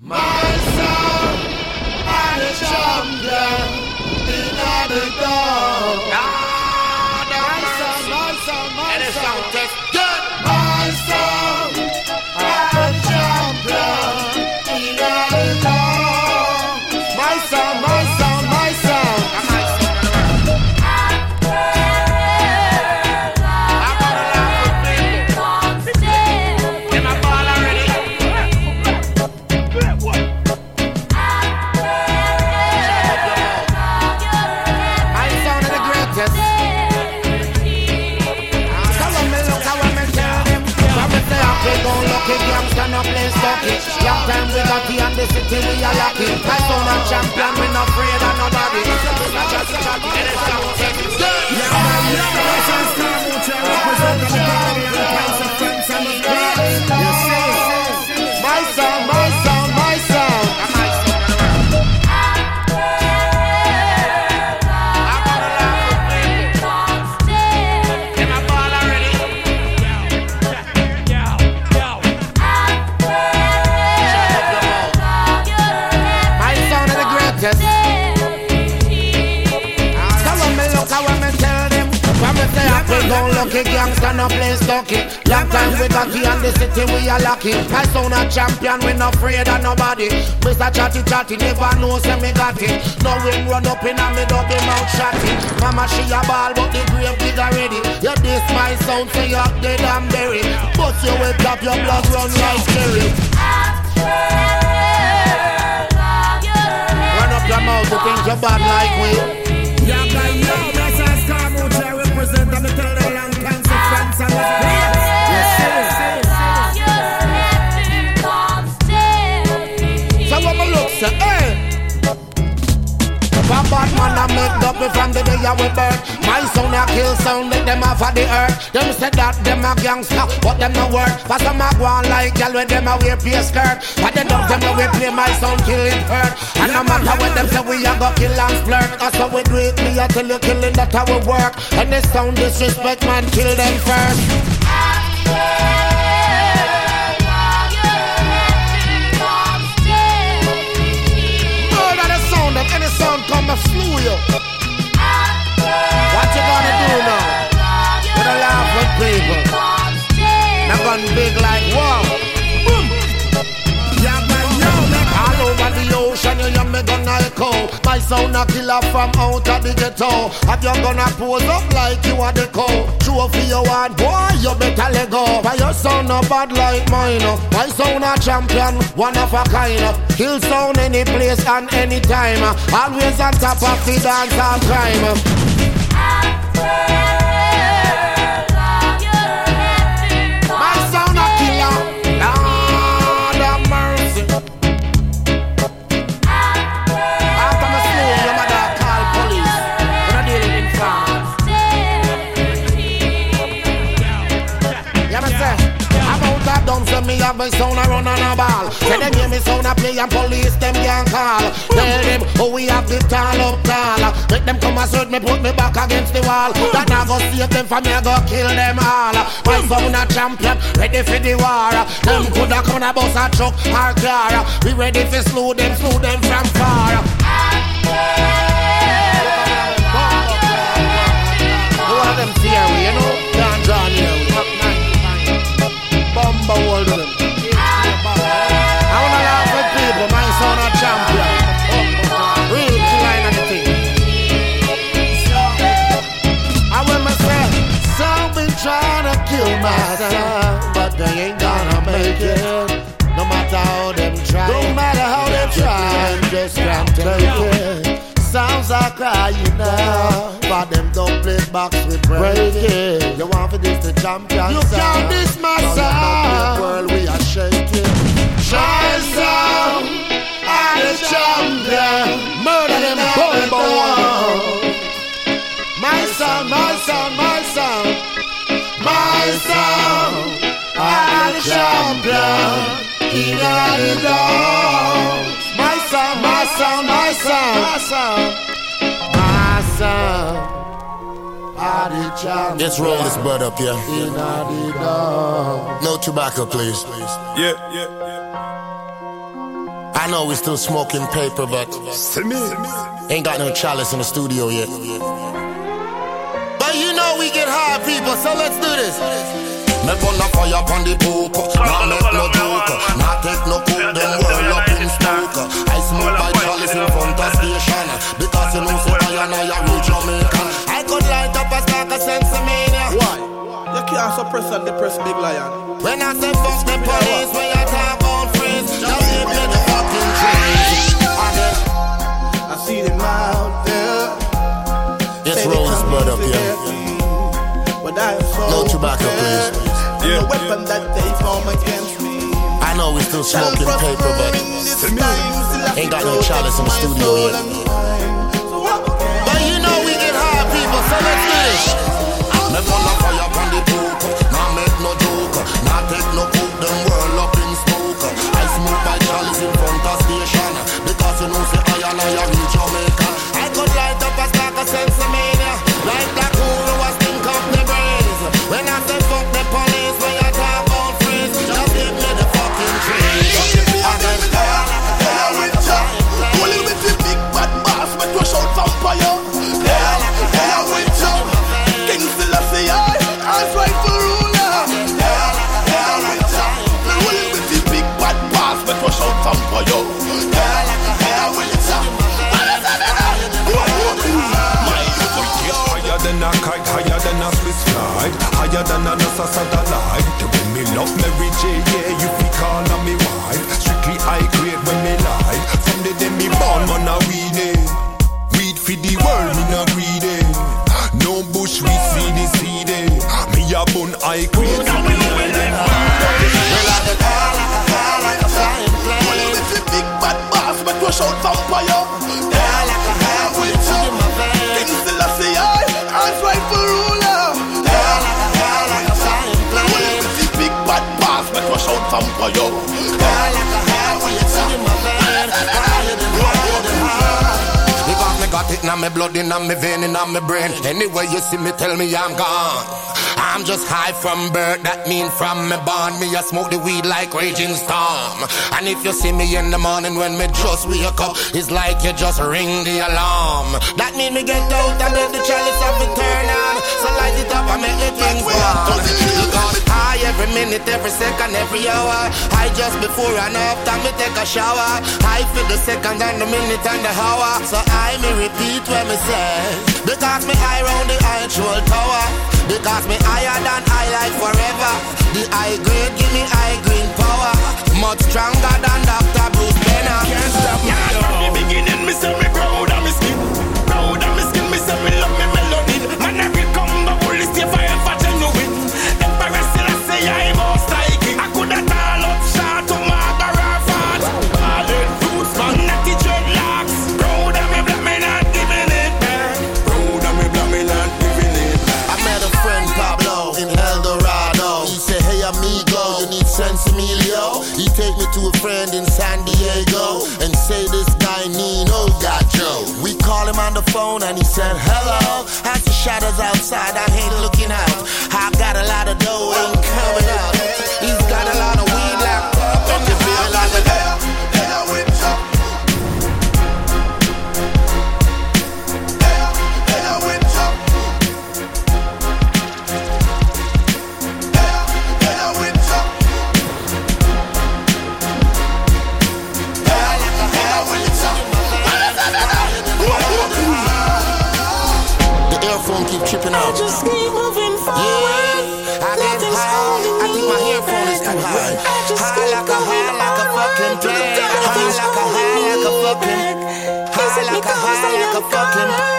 My I'm the champion. In the. City we are lucky. My son a champion, we not afraid of nobody. My lucky, gangsta no play stocky. Long time we the and the city we are lucky. My son a champion, we not afraid of nobody. Mr. Chatty Chatty never know say me got it. No wind run up in a me double mouth shotty. Mama she a ball, but the grave digger ready. You this my sound, say you're dead and buried. But you wake up, your blood run like cherry. Run up your mouth, you think you're bad like we. So me look, hey. For bad man I make double from the day I was birth. My son a kill sound, let them off of the earth. Them say that them a gangster, but them no work. For some a go on like gal with them a wear play skirt. But they don't them we play my son kill it hurt. And no matter what them say we a go kill and flirt. That's how we do it, me a tell you killing that how we work. And they sound disrespect man, kill them first. Murder and slew you What you gonna do now? Gonna laugh with people Not gonna big like wow My sound a killer from out of the ghetto Have you gonna pose up like you are the co Trophy you one boy, you better let go Why your sound no bad like mine. My sound a champion, one of a kind. Kill sound any place and any time. Always on top of the dance and crime me have my sound a run on a ball. Say them hear me sound a play and police them can't call. Tell them oh we have the tall up tall. Make them come search me, put me back against the wall. That now go save them for me, I go kill them all. My sound a champion, ready for the war. Them coulda come and bust a truck or car. We ready for slew them, slew them from far. Who are them fear just can't take it. Sounds are crying now, but them don't play box with break it. You want for this the champion You can't diss my sound. World we are shaking. My sound, I'm the champion. Murder them bumbo. My sound, my sound, my sound, my sound. I'm the champion. King of the dogs. I'm the champion. Let's roll this bud up, yeah. King of the dogs. No tobacco, please. Yeah, yeah, yeah. I know we still smoking paper, but ain't got no chalice in the studio yet. But you know we get high, people, so let's do this. Me burn a fire upon the poop, not make no joke, not take no cook, them whirl up in smoke. I smoke by chalice in front of station, because you know say I and I are real Jamaican. I could light up a stack of sensimania. Why? You can't suppress and depress big lion. When I say fuck the police, when you talk about friends, just give me the fucking trees. I see them out there. It's Say they Rosebud up here. their feet. But I am so No tobacco, prepared. please. And The weapon that they form against me. I know we still smoking paper, but in this time. Still I Ain't got no chalice in the studio yet. and mind. So what can But you know we get high, people, so let's do this. Me burn a fire upon the poop, nah make no joke, nah take no cook, them Swiss flight Higher than a NASA satellite The way me love Mary J, yeah, you fi call her me wife. Strictly high grade when me lie. From the day me born, man, a weed it. Weed for the world, me no greedy No bush, we see the seed. Me a bun high grade. So me like them Rolling with the big bad boss, make you shout vampire. Make you shout vampire. Yeah, yeah, with you. Because me got it in my blood, in my vein, in my brain. Anyway you see me, tell me I'm gone. I'm just high from birth, that mean from me born. Me I smoke the weed like raging storm. And if you see me in the morning when me just wake up, it's like you just ring the alarm. That mean me get out and let the chalice of it turn on. So light it up and make the things high every minute, every second, every hour. High just before and after me take a shower. High for the second and the minute and the hour. So I me repeat what me say. Because me high round the actual tower. Because me higher than I like forever. The high grade give me high green power. Much stronger than Dr. Bruce Banner. Can't stop me. Yeah, from the beginning, me say me proud of me skin. Proud of me skin, me say me love me phone and he said, Hello. As the shadows outside, I ain't looking out. I got a lot of dough, ain't coming out. Out. Just keep moving forward. Yeah, I get Nothing's high. holding I think my me earphone is too high. I just High like a high, like a fucking plane. High like a high, like a fucking. High like a high, like a fucking.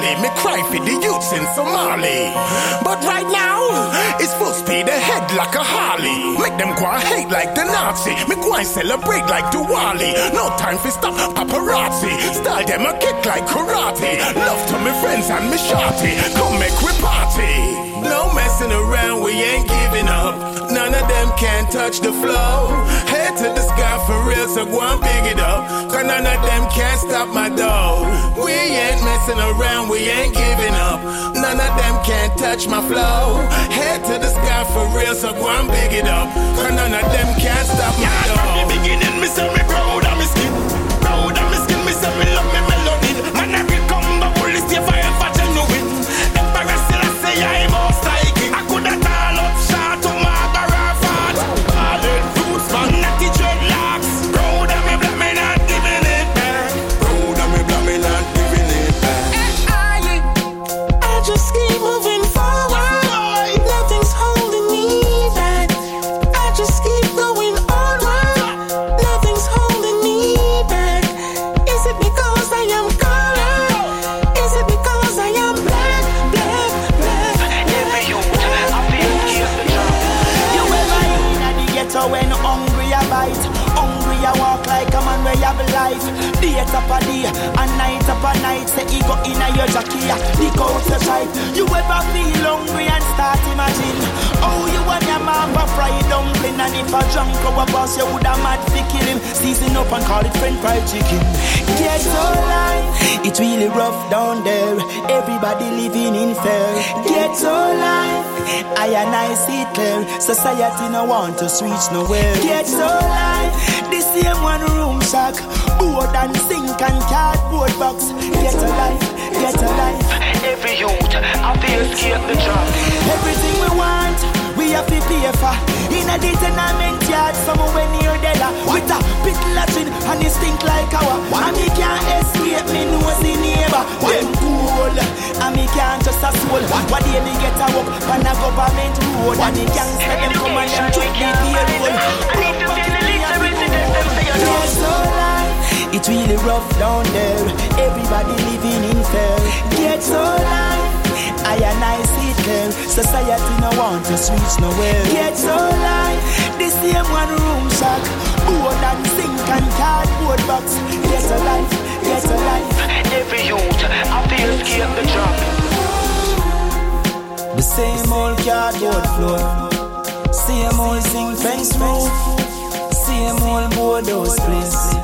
Marley. Me cry for the youths in Somali. But right now, it's full speed ahead like a Harley. Make them go and hate like the Nazi. Me go and celebrate like Diwali. No time for stop paparazzi. Style them a kick like karate. Love to me friends and me shorty. Come make we party. No messing around, we ain't giving up. Touch the flow. Head to the sky for real, so go and big it up. Cause none of them can stop my dough. We ain't messing around, we ain't giving up. None of them can touch my flow. Head to the sky for real, so go and big it up. Cause none of them can stop my dough. From the beginning, me say me proud Say he go in a your jockey Dick out your sight You ever feel hungry and start imagine? Oh you and your mom a fried dumpling. And if a drunk our boss you woulda mad fi kill him Season up and call it french fried chicken. Ghetto life It's really rough down there. Everybody living in fear. Ghetto life I and I see clear. Society no want us reach nowhere. Get Ghetto life The same one room shack. Board and sink and cardboard box Ghetto life, ghetto life Every youth, I feel scared to drop. Everything we want, we have to pay for. In a the tenement yard, somewhere near Della. Uh, with a pit latrine and it stink like our. And me can't escape me nosy neighbor. Them cool, and me can't just a soul. What day me get a walk on a government road. And the gangster them come and them trick the payroll. Yes, so life. It's really rough down there. Everybody living in fear. Get so life. I and I see it. Society no want us reach nowhere. Get so life. The same one room shack. Board and sink and cardboard box. Get a life. Get a life. Every youth, I feel scared the drop. The same old cardboard floor. Same old zinc fence roof. Same old board house place.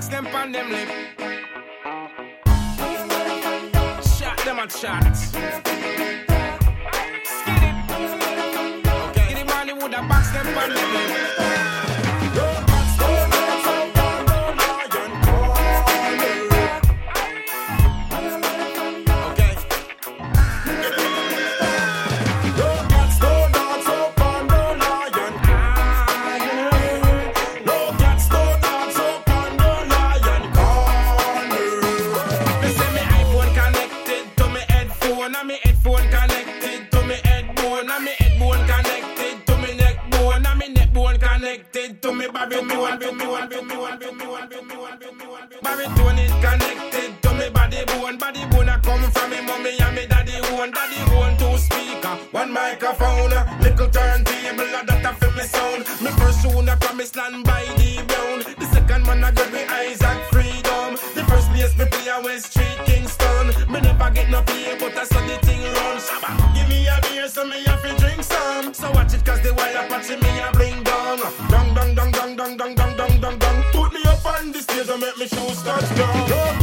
Box them pan them lip. Shot them and shots. Skid it. Okay. Get the money would have box them pan them lip. Make me shoes touch down.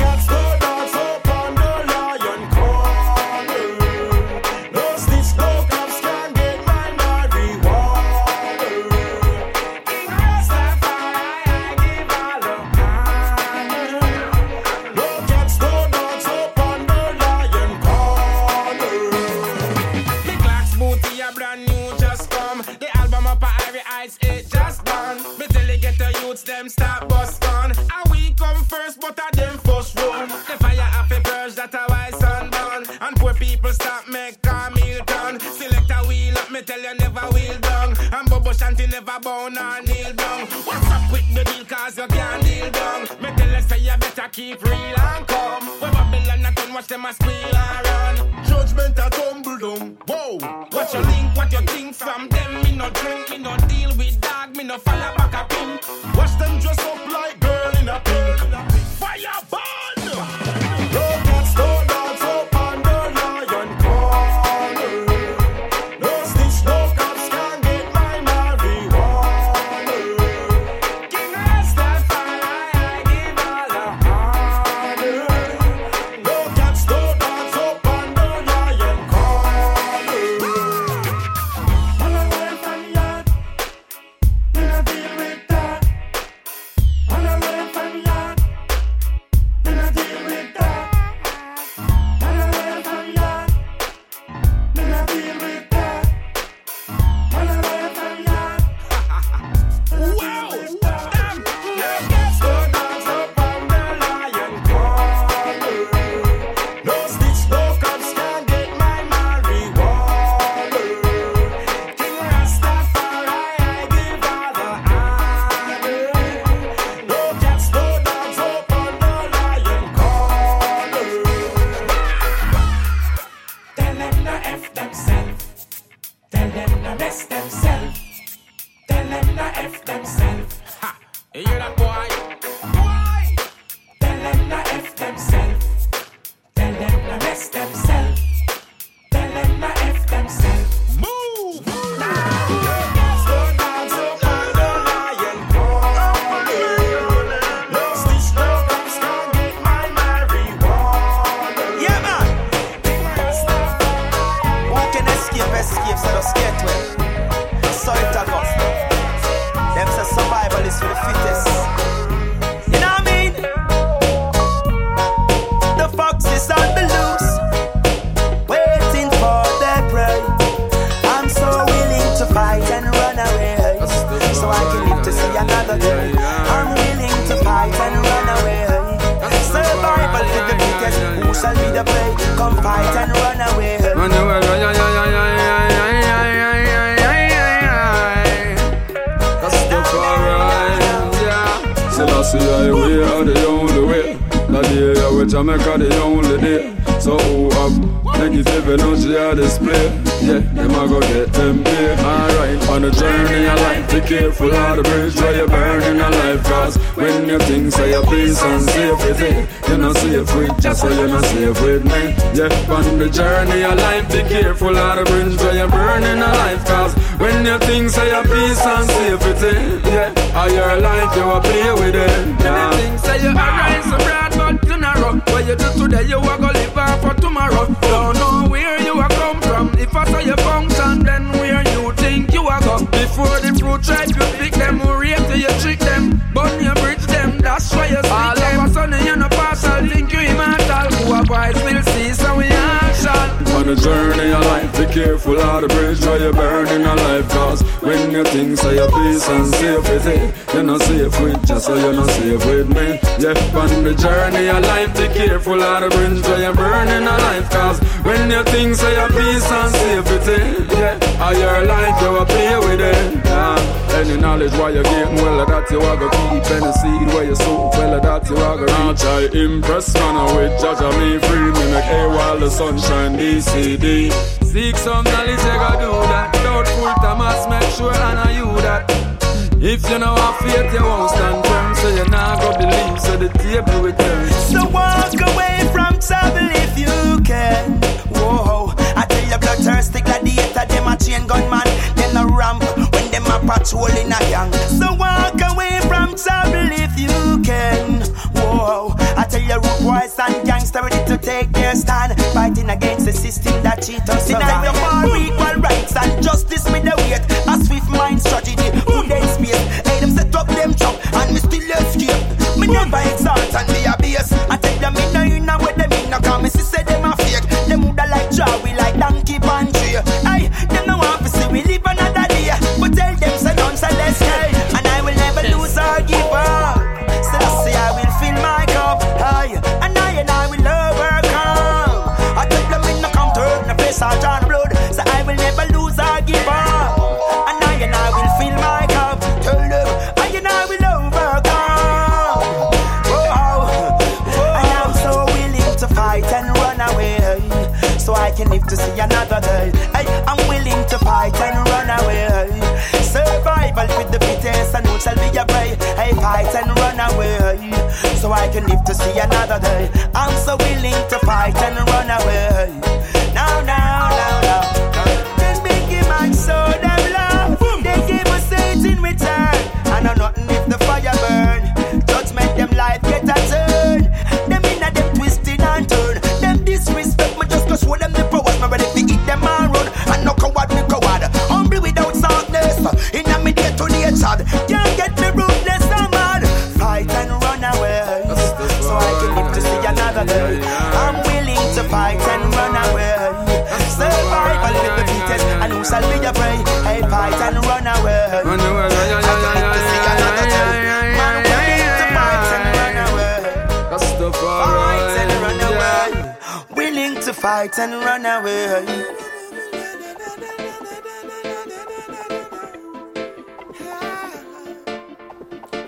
First runner with Jaja me free. Me make A while the sunshine DCD Seek some knowledge, you gotta do that. Don't Doubtful Thomas, make sure I know you that. If you know have faith, you won't stand firm So you not go believe, so the table will turn. So walk away from trouble if you can. Whoa, I tell you bloodthirsty gladiator, them a chain gunman Then a ramp when them a patrol in a gang. So walk away from trouble if you can. I tell you, rude boys and gangsters ready to take their stand, fighting against the system that cheat us. Deny the for equal rights and justice with the weight. A swift mind strategy, who they space? Hey, them set up them chop and me still escape. Me never exalt and me abase. I tell them me no where what them inna, come, me see say them a fake. Them woulda like Jah we like. so I can live to see another day. I'm so willing to fight and run away. to fight and run away.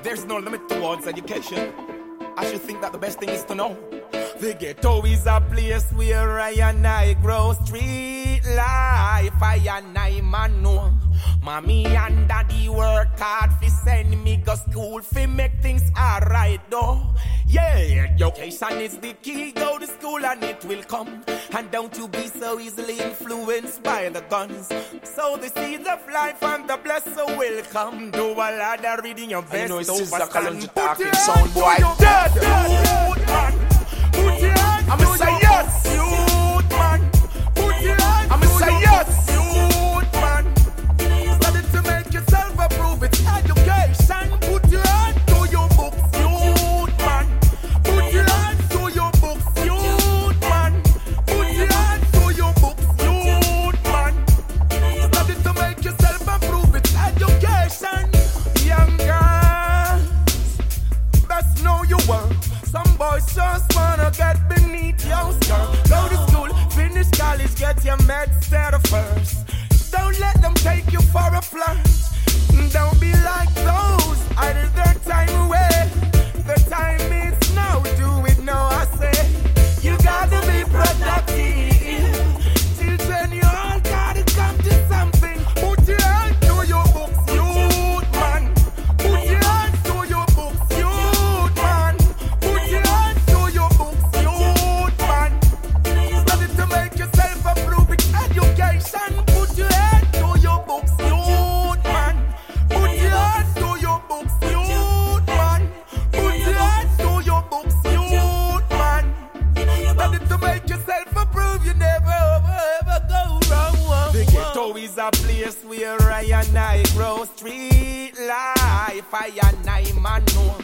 There's no limit towards education. I should think that the best thing is to know. The ghetto is a place where I and I grow street life. I and I man know. Mommy and daddy work hard fi send me go school fi make things alright though. Yeah, education is the key. Go to school and it will come. And don't you be so easily influenced by the guns. So the seeds of life and the blessing will come. Do a lot of reading your best. I know it's just a to talk sound boy. Dead, dead, dead, dead. Put your hand I'm gonna say yes. You. just wanna get beneath your skirt. Go to school, finish college, get your meds settled first. Don't let them take you for a flirt. Don't be like those, idle their time away. fire, nine man know.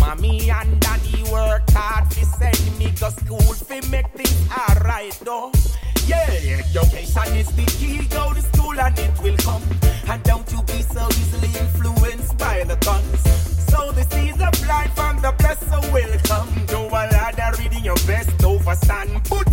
Mommy and daddy work hard to send me to school fi make things alright though. Yeah, education is the key, go to school and it will come. And don't you be so easily influenced by the guns. So the seeds of life and the blessing will come. Do a lot of reading your best overstand. Put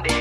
when the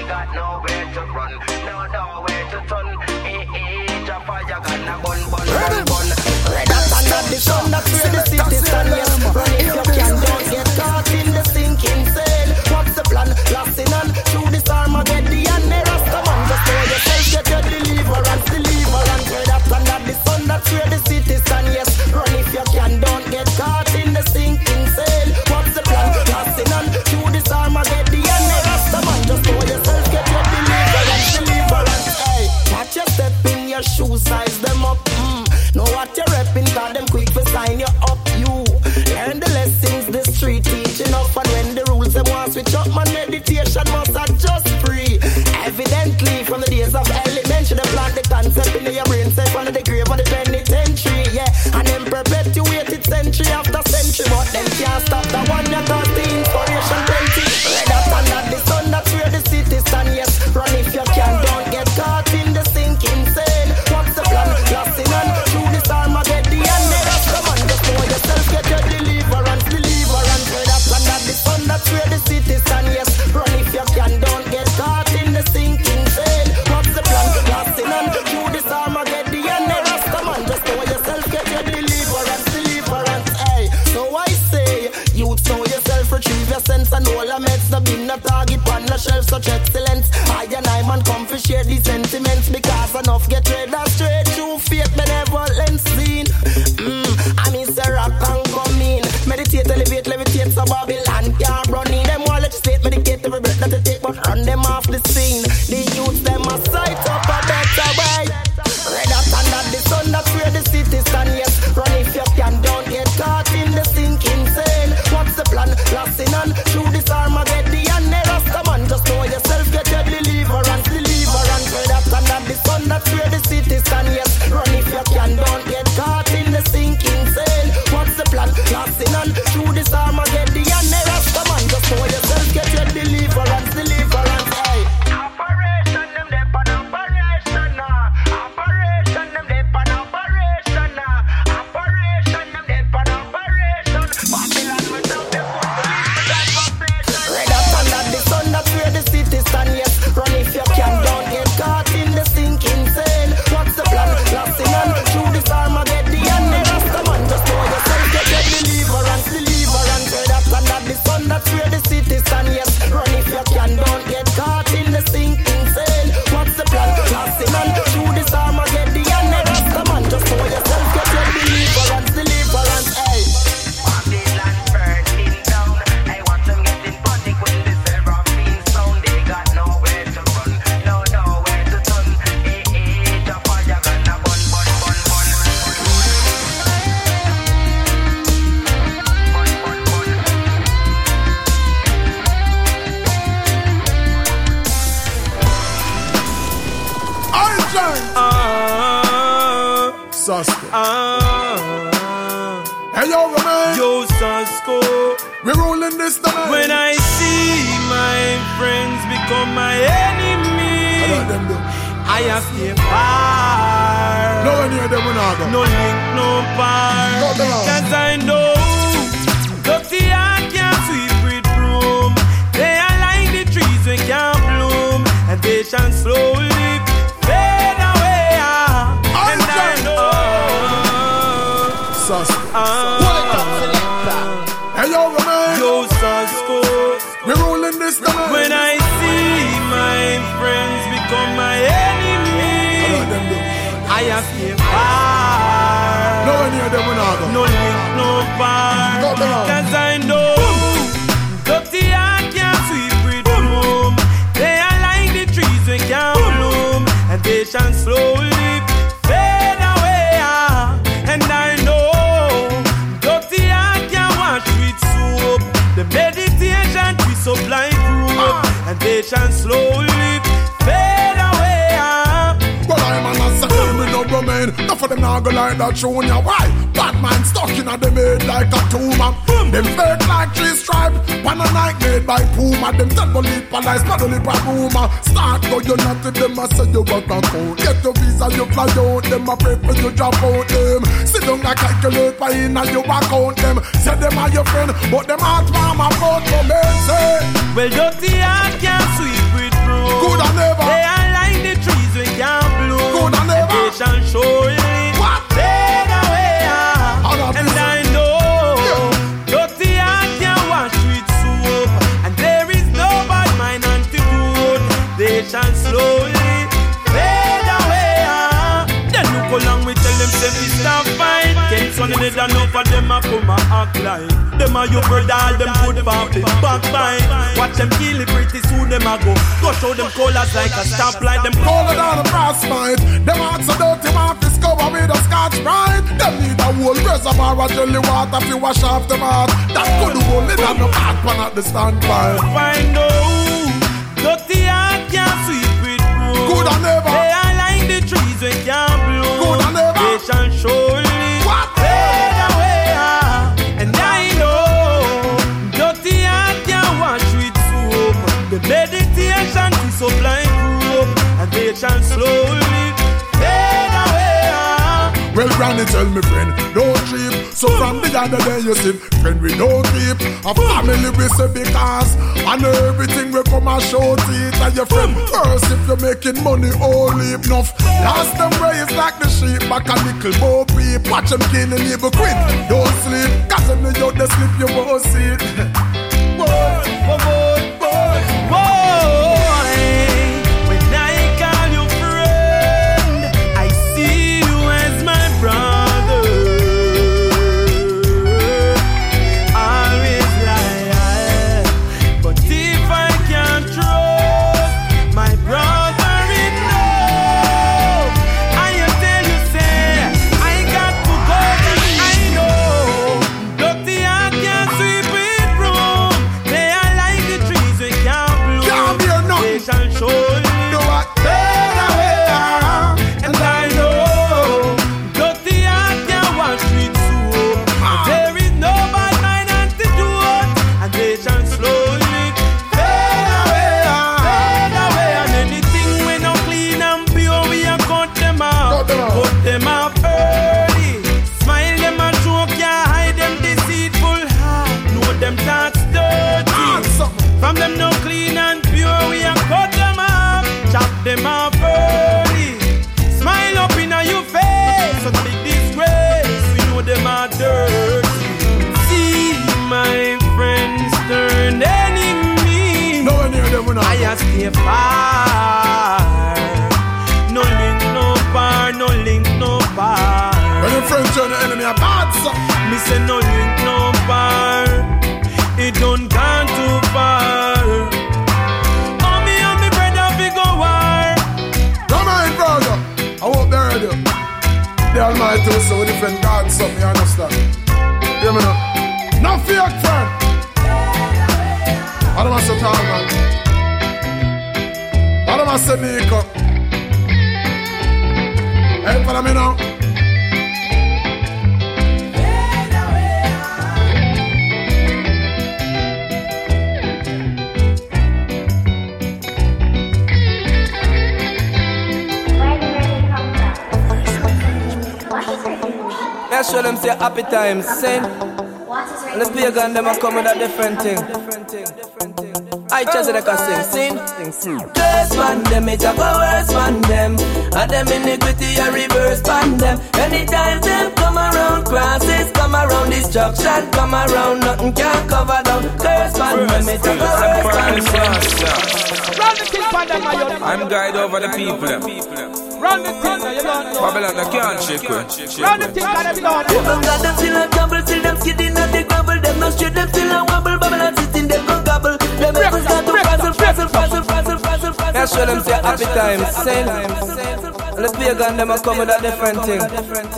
them now go like that show ya. Why? Bad mind stuck in a them head like a tumor. Them fake like three stripe. One a night made by Puma. Them leap a lies, but leap a rumor. Start go you not to them, I say you work a count. Get your visa, you fly out. Them a pray for you drop out them. Sit down and calculate by in and you account them. Say them are your friend, but them heart mama vote for me. Say, well, dirty heart can't sweep with broom. Good and never. They are like the trees we can't bloom. Good and never. They shall surely What? And for them a come a act like. Them a your brother, all them good family backbite. Watch them kill it pretty soon them a go. Go show them colors like a stoplight. Them Colder than a frostbite. Them hearts so dirty, want to cover with a scotch brite. Them need a whole reservoir of jelly water to wash off them heart. That could hold it on the hot pan at the standpipe. find out. Dirty heart can't sweep with broom. Good and never. They are like the trees we can't bloom. Good and never. They shall surely Granny tell me friend, don't trip. So from the other day you see, friend we don't keep. A family we say because, and everything we come and show teeth and your friend. First if you're making money, only enough. Last them raised like the sheep, back a nickel bow peep. Watch them killing evil quick. Don't sleep, cause you out they sleep you won't see it. boy, boy, boy, I just like a sing, sing, sing. Curse man them, it a go worse man them. And them iniquity a reverse pan them. Anytime them come around, crosses come around, destruction come around, nothing can cover down. Curse man them, it a go worse man them. Run the thing for them, my young. I'm guide over the people. Run the thing, now you don't know. Babylon, I can't shake with. Run the thing for them, don't know. Even got them still a trouble, still them skidding at the gravel. Them no straight, them still a wobble. Babylon sitting, them go gobble. Them heavens got to yeah, show them say happy times, same. And a gun, them a come with a different thing.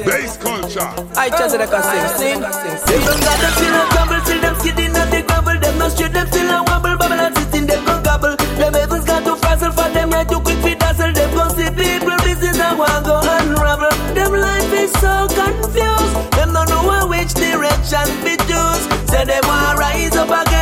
Base culture. I just like a sing, sing. sing. don't got them still a crumble still them skidding and the grumble Them no straight, them still a wobble Babylon sitting, them go gobble. Them heavens got to frazzle For them right too quick fi dazzle Them go see people business and one go unravel. Them life is so confused. Them don't know which direction be choose. Say them want rise up again.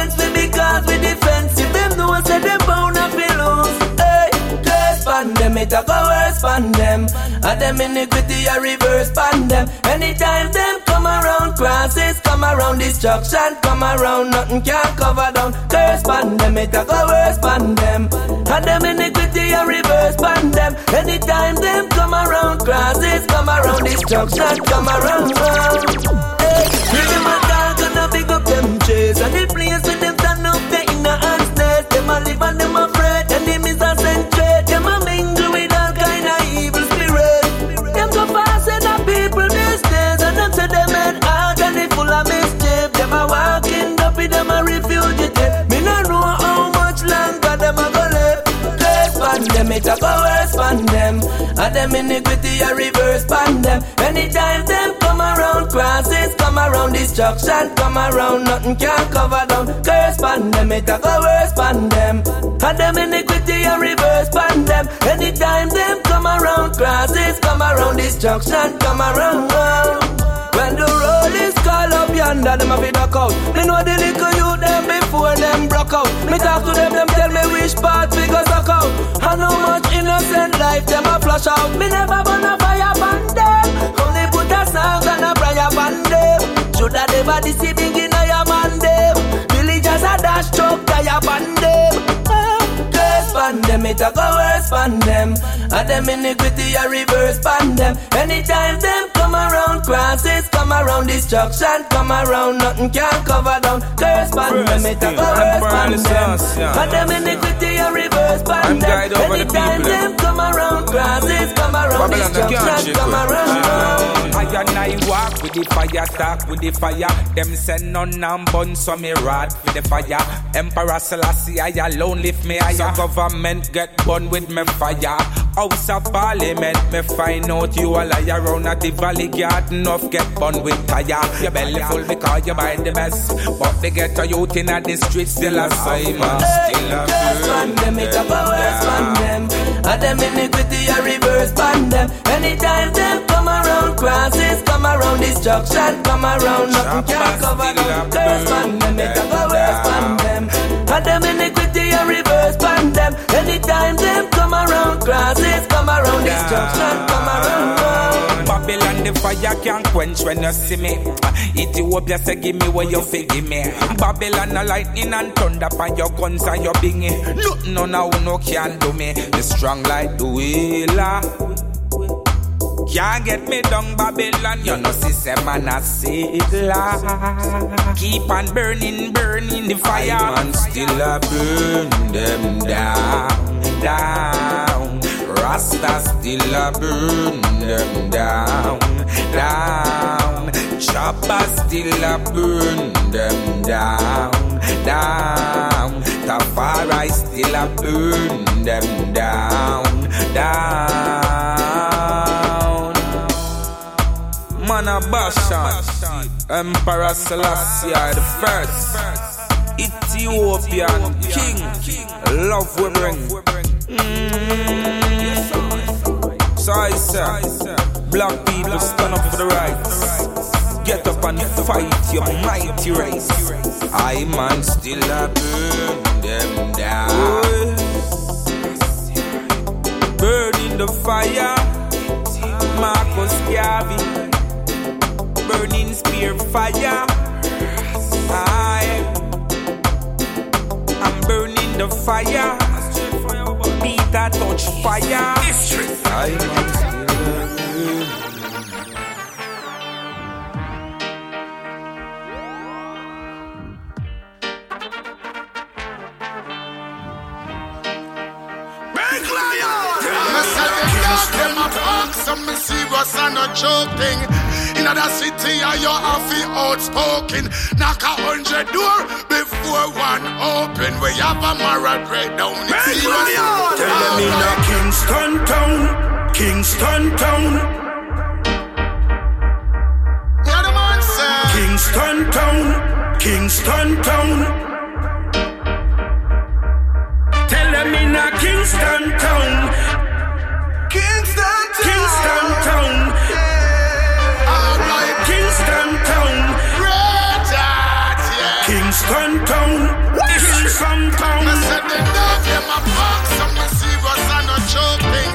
It a go worse pan them. And them iniquity a reverse pan them. Anytime them come around, crosses come around, destruction come around, nothing can cover down. Curse pan them, it a go worse pan them. And them iniquity a reverse pan them. Anytime them come around, crosses come around, destruction come around. Hey, them a talk and a big up them chase, and the place with them stand up there in the hands. Them a live and them afraid, enemies are it a go worse pan them. And them iniquity a reverse pan them. Anytime them come around, crosses come around, destruction come around, nothing can cover down. Curse pan them, it a go worse pan them. And them iniquity a reverse pan them. Anytime them come around, crosses come around, destruction come around. When the roll is call up yonder, them a fi duck out. Me know the little youth them before them broke out. Me talk to them, them tell me which part we go suck out. And how much innocent life them a flush out. Me never burn a fire pan them. Only put a song and a prayer pan them. Shoulda never deceiving in a your man them. Villagers a dash truck tire pan them. Curse them, it a go worse pan them. And them iniquity a reverse pan them. Anytime them come around, crosses around, destruction come around, nothing can cover down. Curse pan them, it a go worse pan them. And them iniquity a reverse pan them. Anytime them come around, crosses come around, destruction come around. I and I walk with the fire, talk with the fire. Them send none and bun, so me rod with the fire. Emperor Selassie, I alone lift me higher. So government get bun with me fire. House of Parliament, me find out you a liar. Round at the Valley Garden of get bun with tire. Your belly full because you buy the best. But they get a youth in the streets still a Simon, still a them, it a go worse pan them. And them iniquity a reverse pan them. Anytime them come around, crosses come around, destruction come around, nothing can cover them. Curse pan them, it a go worse pan them. And them iniquity a reverse pan them. Anytime them come around, crosses come around, destruction come around. Babylon, the fire can't quench when you see me. Ethiopia say give me what you fi give me. Babylon, the lightning and thunder by your guns and your bingy. Nothing no now no can do me. The strong like the wheeler. Can't get me down Babylon, you know system man a sailor. Keep on burning, burning the fire. Man still a burn them down, down. Rasta still a burn them down, down. Chopper still a burn them down, down. Tafari still a burn them down, down. Man Emperor Selassie the first. Ethiopian king, love we bring. Mm. So I say, black people stand up for the rights. Get up and fight your mighty race. I man still a burn them down. Burn in the fire, Marcus Garvey. Burning spear fire. I, burning the fire. Peter Tosh fire. I man still a burn. Big lion! Me say the dark them a fuck, so serious and not joking. In other city, I you have outspoken. Knock a hundred door before one open. We have a married break down. It's Big Tell them in a Kingston town, Kingston town, Yeah, the man say. Kingston town, Kingston town. Tell them in a Kingston town, Kingston town. Kingston town. Kingston town, Red Hot, yeah. Kingston town, Kingston Me town. say the dark them a fuck, so me serious and not joking.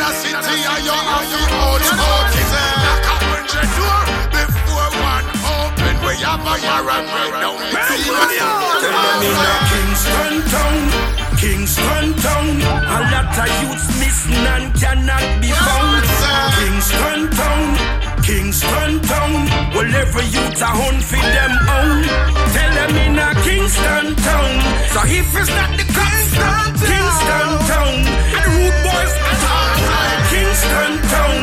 a city and you have to hold out it. Knock a hundred door before one open. We have a warrant right now. Tell me now Kingston town, Kingston town. A lot of youths missing and cannot be found. Kingston town, Kingston town. Well, every youth a hunt for them own. Tell them in a Kingston town. So if it's not the Kingston, Kingston town, and the root boys at all. Kingston town,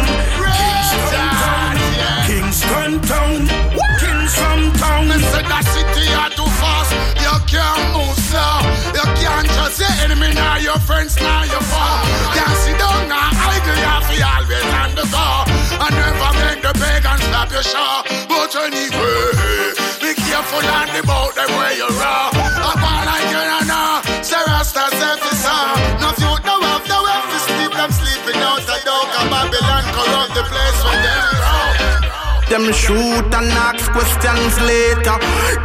Kingston town, Kingston town, Kingston town. Listen, that city are too fast. You can't move slow. You can't just say enemy now your friends now your foe. Can't sit down now idle. You have to always on the go. I never make the pagan stop your show. But anyway, be careful on the boat the way you row. Up all like you don't know. Say Rasta self is on. No youth no have no have to sleep. Them sleeping out the dog. And Babylon corrupt the place where them grow. Them shoot and ask questions later.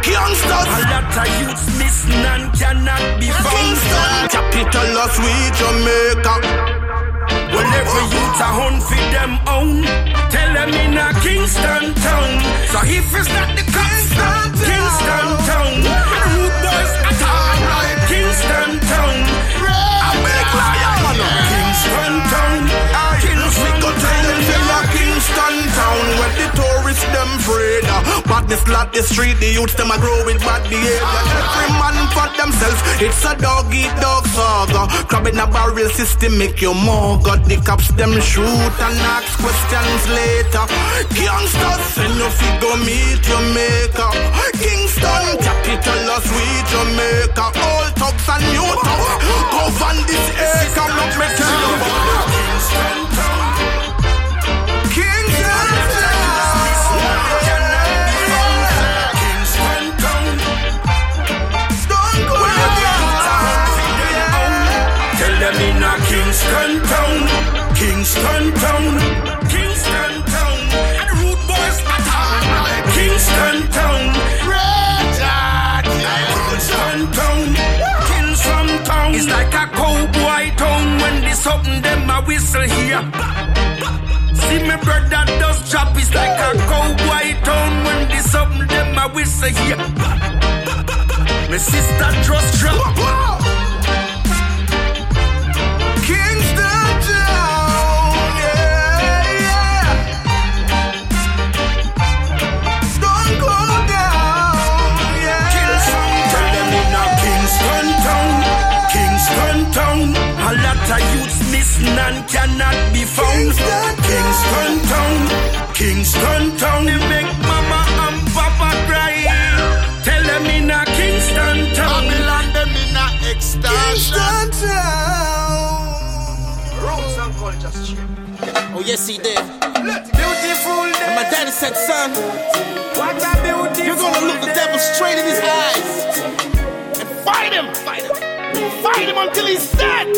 Kingston. A lot of youths missing and cannot be found. Kingston. Capital us we Jamaica. Well, every youth a hunt for them own. Tell them in a Kingston town. So if it's not the Kingston, Kingston town, root boys at all. Kingston town. I make liar, man. Kingston town. Kings we go tell them in a Kingston town where the tourists them afraid. Uh, badness lot the street, the youths them a grow with bad behavior. Every man for themselves, it's a dog eat dog saga. Crab a barrel system make you more. Got the cops them shoot and ask questions later. Gangsters send you fi go meet your maker. Kingston capital of sweet Jamaica. All thugs and new thugs govern this acre. Look me tell you about Kingston. Kingston Kingston town, Kingston town, Kingston town, and the root boys at. Kingston town, Kingston town, Kingston town. It's like a cowboy town when the something them a whistle here. See me brother does drop, it's like a cowboy town when the something them a whistle here. My sister just drop. Kingston town, yeah, yeah. Don't go down, yeah. Kingston, tell them in a Kingston town, Kingston town. A lot of youths missing and cannot be found. Kingston town, Kingston town. They make mama and papa cry. Tell them in a Kingston town. Babylon them in a extortion. Oh yes, he did. Beautiful day. My daddy said, son, what a beautiful You're gonna look the devil straight in his eyes and fight him, fight him, fight him until he's dead.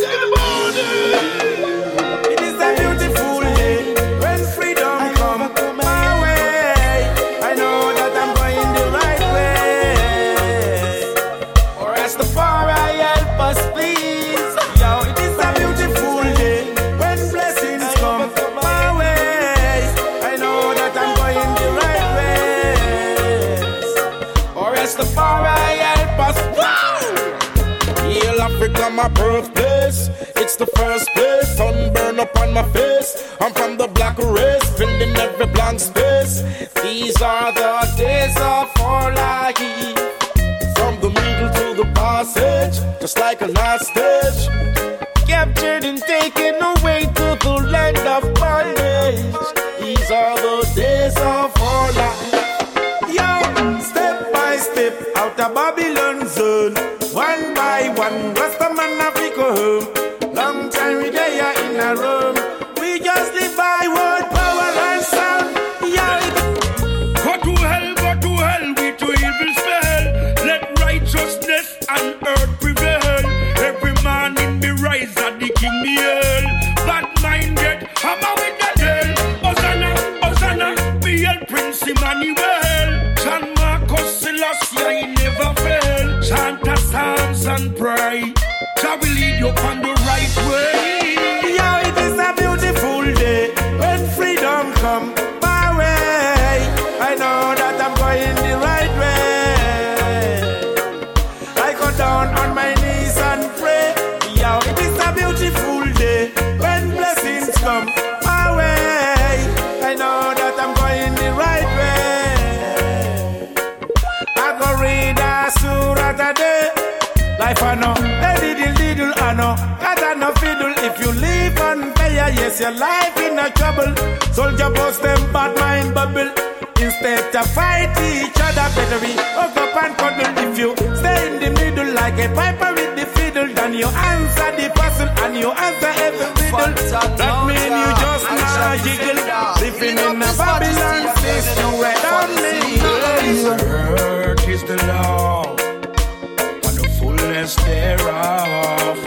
My birthplace. It's the first place. Sunburn up on my face. I'm from the black race, filling every blank space. These are the days of our life. From the middle to the passage, just like a last stage. captured and taken fire. Yes, your life in a trouble. Soldier bust them bad mind bubble. Instead to fight each other, better we hook up and cuddle. If you stay in the middle like a piper with the fiddle, then you answer the puzzle and you answer every riddle. That mean you just not jiggle. Living in a Babylon system where down Earth is the law, and the fullness thereof.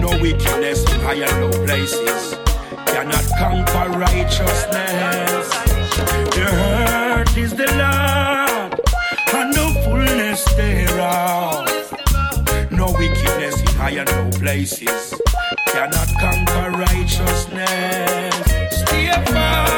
No wickedness in high and low places cannot conquer righteousness. The earth is the Lord, and the fullness thereof. No wickedness in high and low places cannot conquer righteousness. Stay far,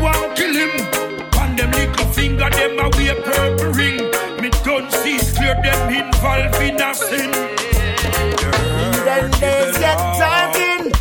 want kill him. On them little finger, them a wear purple ring. Me don't see clear them involved in a sin. Then days get talking.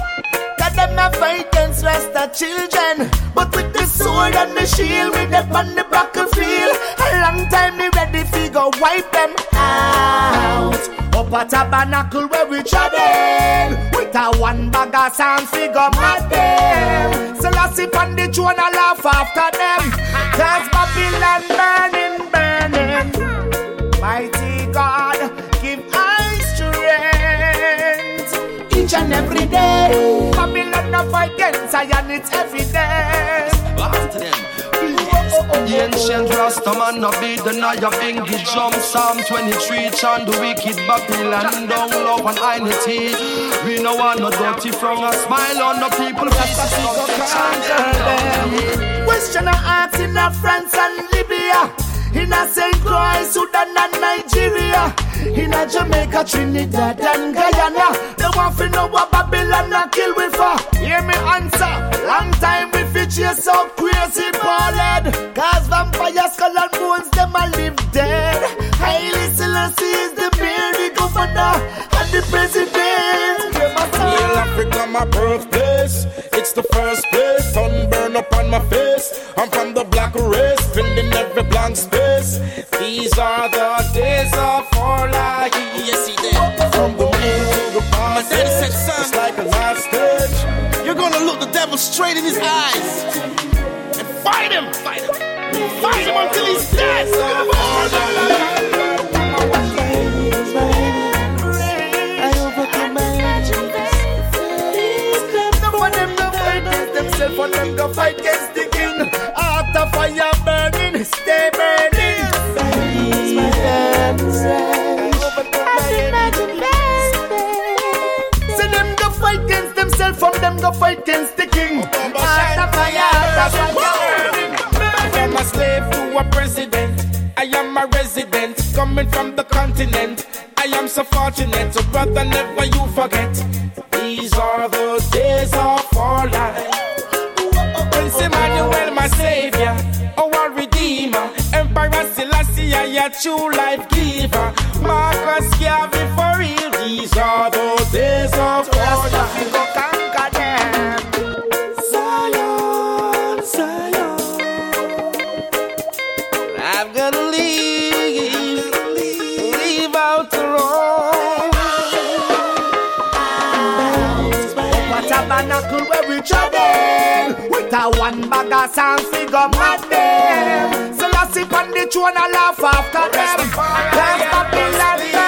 Got them a fight against rest of children. But with the sword and the shield, with them on the battlefield. A long time me ready fi go wipe them out. Up a tabernacle where we travel. With a one bag of sound figure mad them. I sit on the throne and laugh after them. Cause Babylon burning, burning. Mighty God, give us strength each and every day. Babylon fight against Zion, it's evident. After them. The ancient Rastaman no be the Nyabinghi jump Psalm 23 chant the wicked Babylon down love and unity We no want no dirty from a smile on the people I ask in a France and Libya, in a St. Croix, Jamaica, Trinidad and Guyana. They want to know what Babylon a kill we for. Hear me answer. Long time we fit chase so crazy ballad. Cause vampires, skull and bones, them a live dead. Haile Selassie is the the governor, and the president. Real Africa, my birthplace. It's the first place. Sun burn up on my face. I'm from the black race, filling every blank space. These are the days of our life. Yes, he did. From the moon to the past. It's like a last stage. You're gonna look the devil straight in his eyes and fight him, fight him, fight him until he's dead. For them go fight against themselves, for them go fight against the king. After fire stay burning. See them go fight against themselves, from them go fight against the king. Fire, after fire. From a slave to a president, I am a resident coming from the continent. I am so fortunate, so brother, never you forget. These are the days of our life. Prince Emmanuel, my a true life giver. Marcus Garvey for real. These are the days of our life. Go conquer them. Zion, Zion. I'm gonna leave, leave out the road. Up a tabernacle where we travel With a one bag of sound figure mad the throne and laugh after them. burning,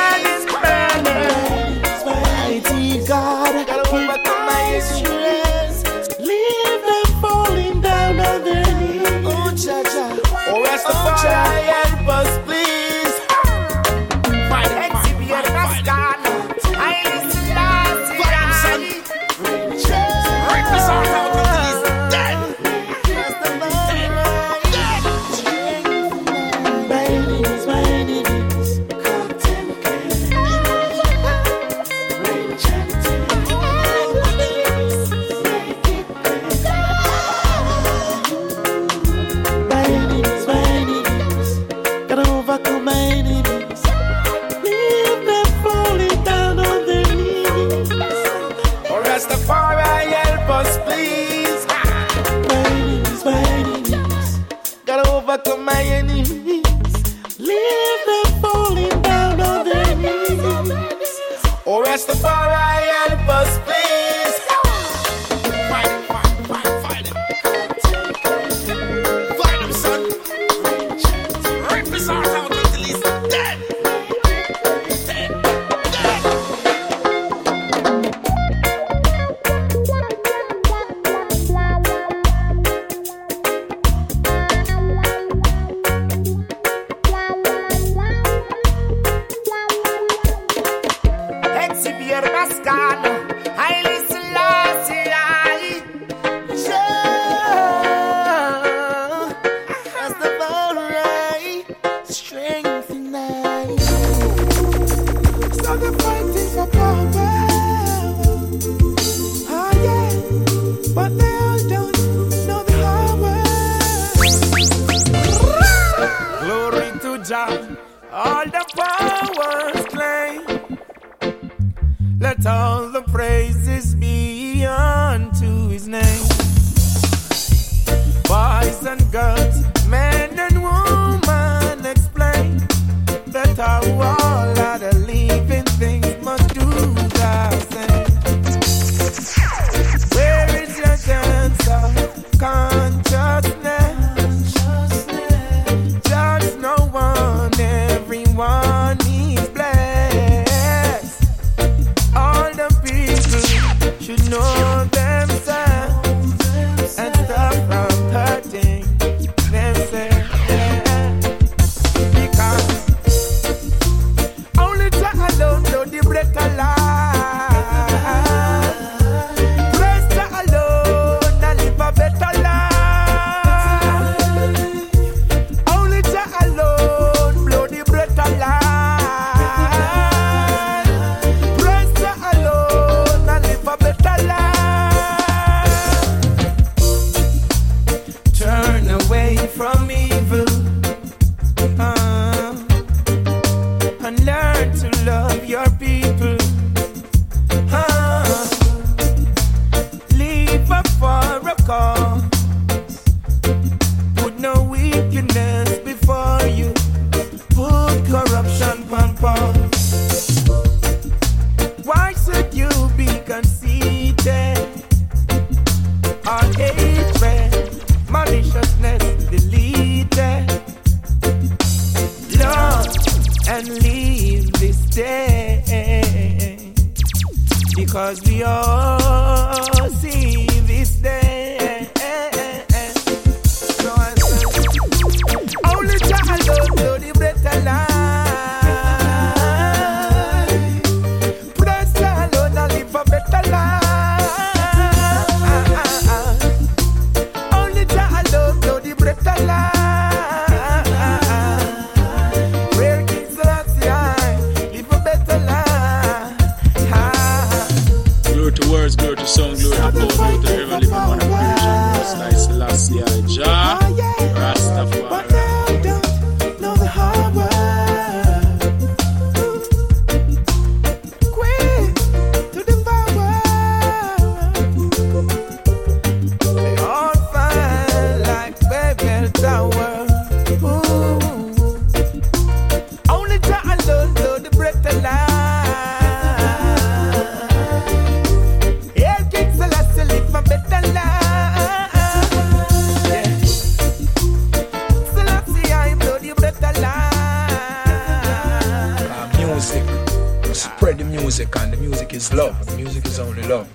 You know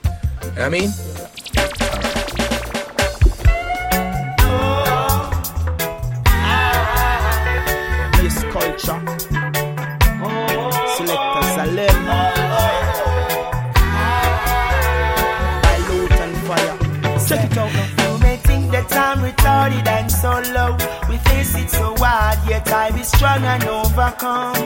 I mean? Yes, culture. And fire. Check it out. You may think that and so low. We face it so hard, yet I be strong and overcome.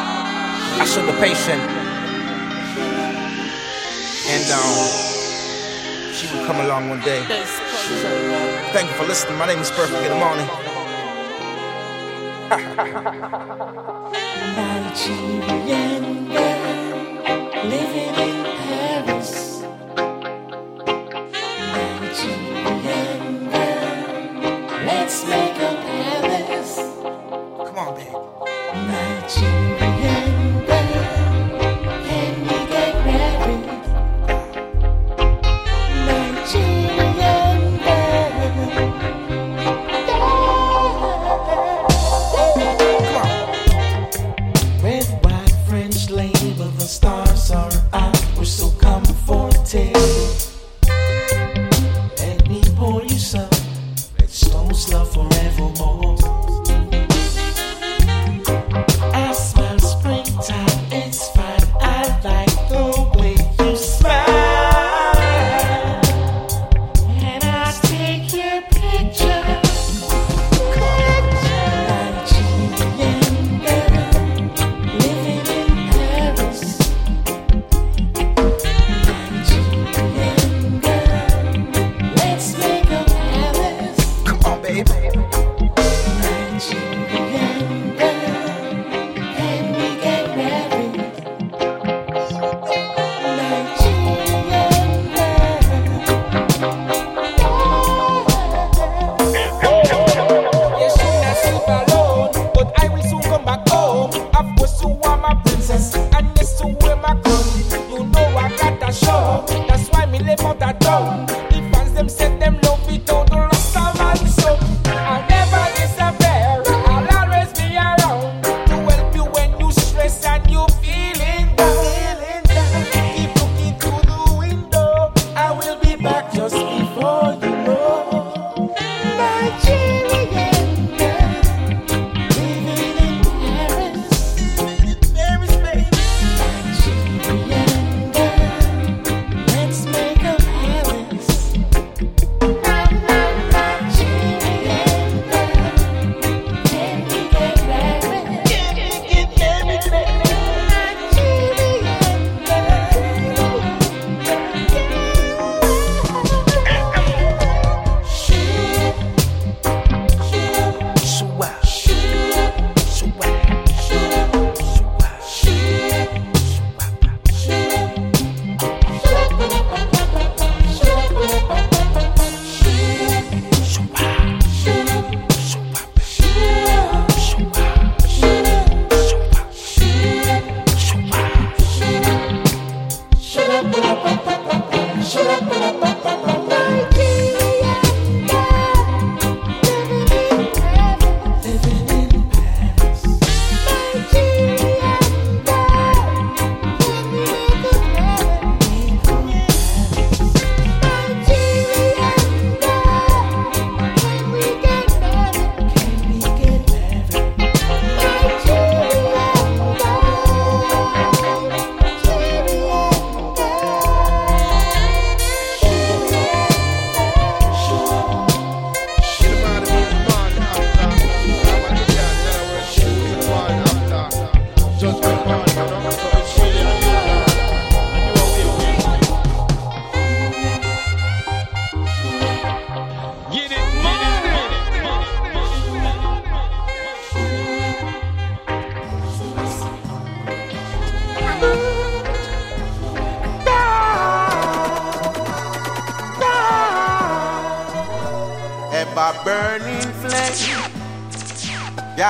I shook patient. And um, she will come along one day. Thank you for listening. My name is Perfect. Good morning. Nigerian girl, living in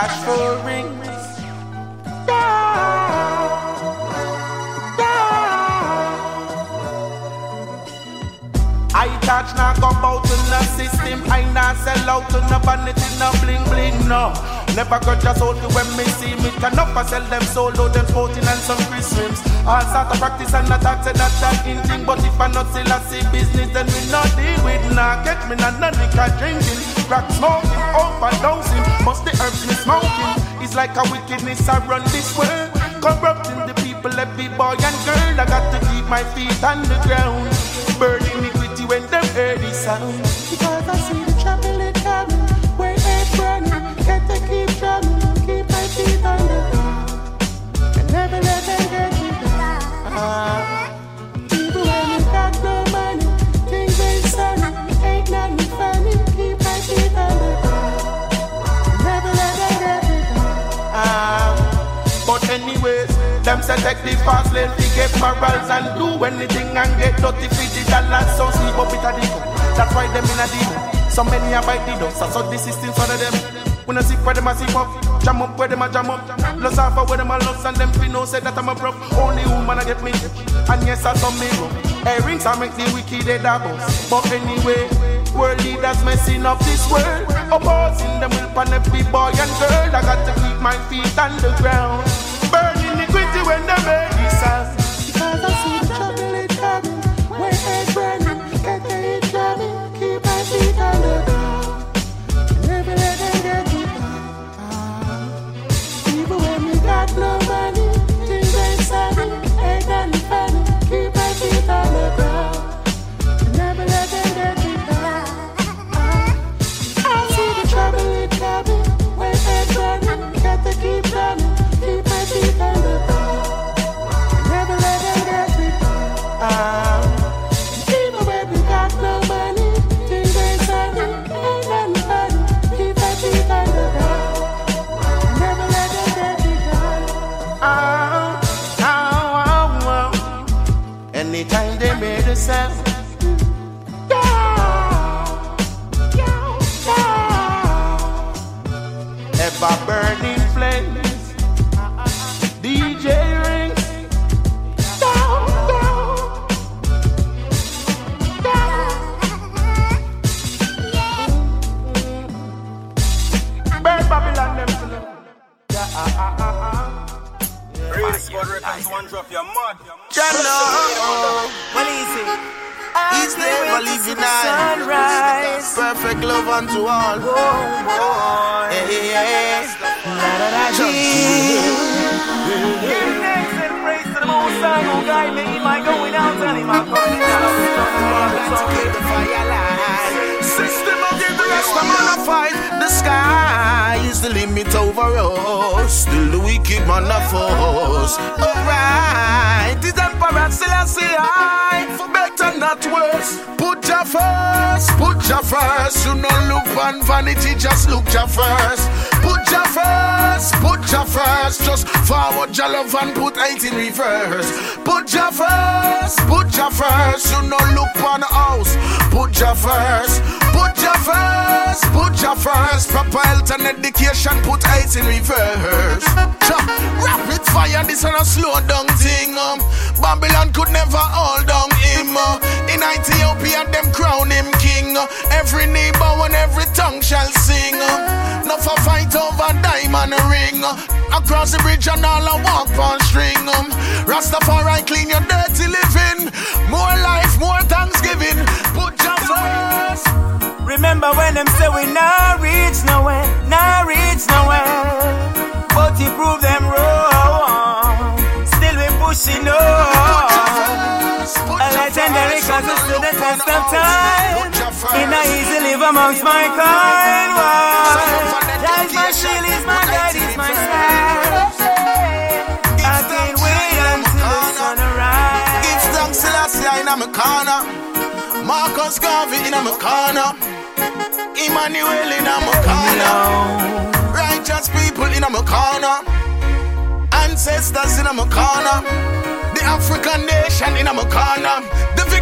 Yash for system. I not sell out to no vanity, no bling bling, no. Never got just out when me see me turn up I sell them solo, them sporting and some Chris rims. All start to practice and attack, say that that in thing. But if I not still a see business, then we not deal with nah. Get me nah, nah, liquor drinking, crack smoking, overdosing. Must the herbs me smoking. It's like a wickedness I run this world. Corrupting the people, every boy and girl. I got to keep my feet on the ground. Burning iniquity when them hear the sound. Because I see say take the fast lane to get morals and do anything and get dirty for the dollars. So sleep up it a the That's why them in a deal. So many are bite the dust, so the system's one of them. When I see where them a see up, jam up where them a jam up. Lost off where them a lost and them know say that I'm a broke. Only woman I get me, and yes I saw me wrong. Earrings I make the wicked dead boss. But anyway, world leaders messing up this world. Opposing them will pan every boy and girl. I got to keep my feet on the ground. When they make the sound. And all I walk on string. Um. Rastafari clean your dirty living. More life, more thanksgiving. Put your first. Remember when them say we nah reach nowhere, nah reach nowhere. But you prove them wrong. Still we pushing on. A legendary cause stood the test of time. In a easy live amongst my kind. Is my shield, is my guide, is my staff. Corner. Marcus Garvey in my corner. Emmanuel in my corner. Righteous people in my corner. Ancestors in my corner. The African nation in my corner.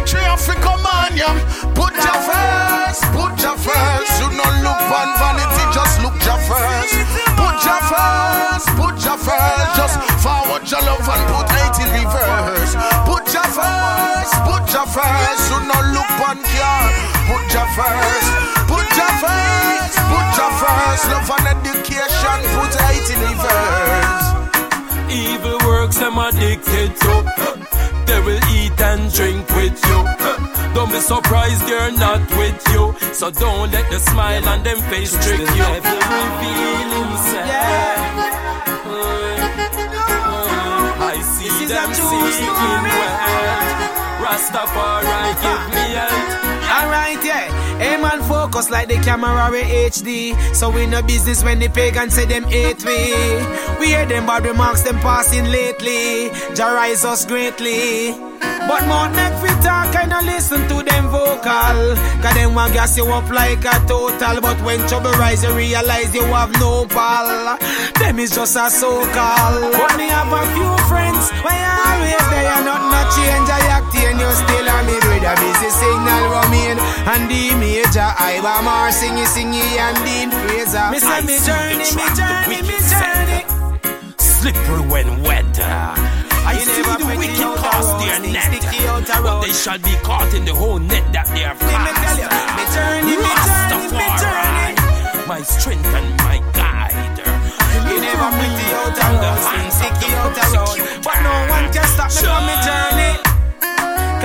The victory Africa man, yeah. Put your first, put your first. You no look on vanity, just look your first. Put your first, put your first. Just forward your love and put hate in reverse. Put your first, put your first. You no look on care. Put your first, put your first, put your first. Love and education, put hate in reverse. Evil works them addicted to. They will eat and drink with you. Don't be surprised they're not with you. So don't let the smile on them face trick you. Reveal himself. I see them seeking wealth. Rastafari give me health. Alright, yeah. Aim and focus like the camera with HD. So we no business when the pagans say them hate we. We hear them bad remarks them passing lately. Jah rise us greatly. But more neck we talk I listen to them vocal. Cause them want gas you up like a total. But when trouble rise, you realize you have no pal. Them is just a so-called. Me have a few friends. Why always there? You not not change. I act and you still a me a busy signal remain. And the major I want more singy singy and Dean Fraser. Me say me journey, me journey, me journey. Slippery when wet. I see the wicked cast their net, but they shall be caught in the whole net that they have cast. Me journey, me journey, me journey. My strength and my guide. You never pretty out a road, sticky out a road. But no one can stop me from me journey.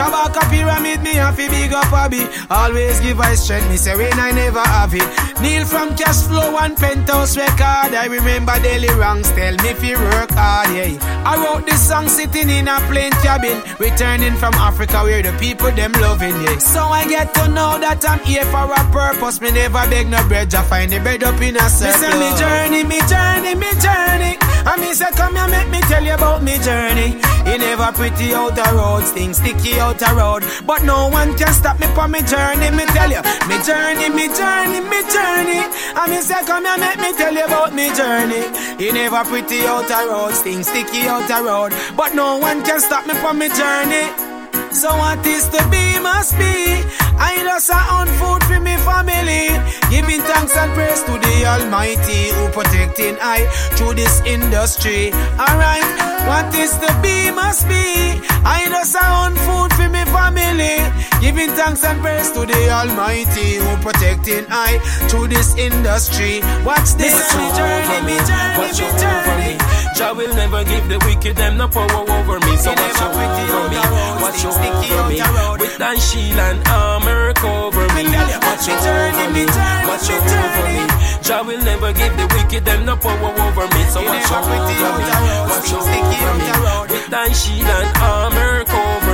Kabaka pyramid, me have to big up hobby. Always give I strength, me say when I never have it. Neil from cash flow and penthouse record. I remember daily ranks, tell me if you work hard, yeah. I wrote this song sitting in a plane cabin, returning from Africa where the people them loving, yeah. So I get to know that I'm here for a purpose. Me never beg no bread, I find the bread up in a circle. Me say me journey, me journey, me journey. And me say come here, make me tell you about me journey. It never pretty out the road, things sticky out the road. But no one can stop me from me journey, me tell you. Me journey, me journey, me journey. And me say come here, make me tell you about me journey. It never pretty out the road, things sticky out the road. But no one can stop me from me journey. So what is to be must be. I just a own food for me family. Giving thanks and praise to the Almighty who protecting I through this industry. Alright, what is to be must be. I just a own food for me family. Giving thanks and praise to the Almighty who protecting I through this industry. Watch this me journey, me journey, Watch me over journey. me. Jah will never give the wicked them no power over me. So watch over me, watch over me. With thy shield and armor cover me. Watch over me, watch over me. Jah will never give the wicked them no power over me. So watch from the road with and armor cover.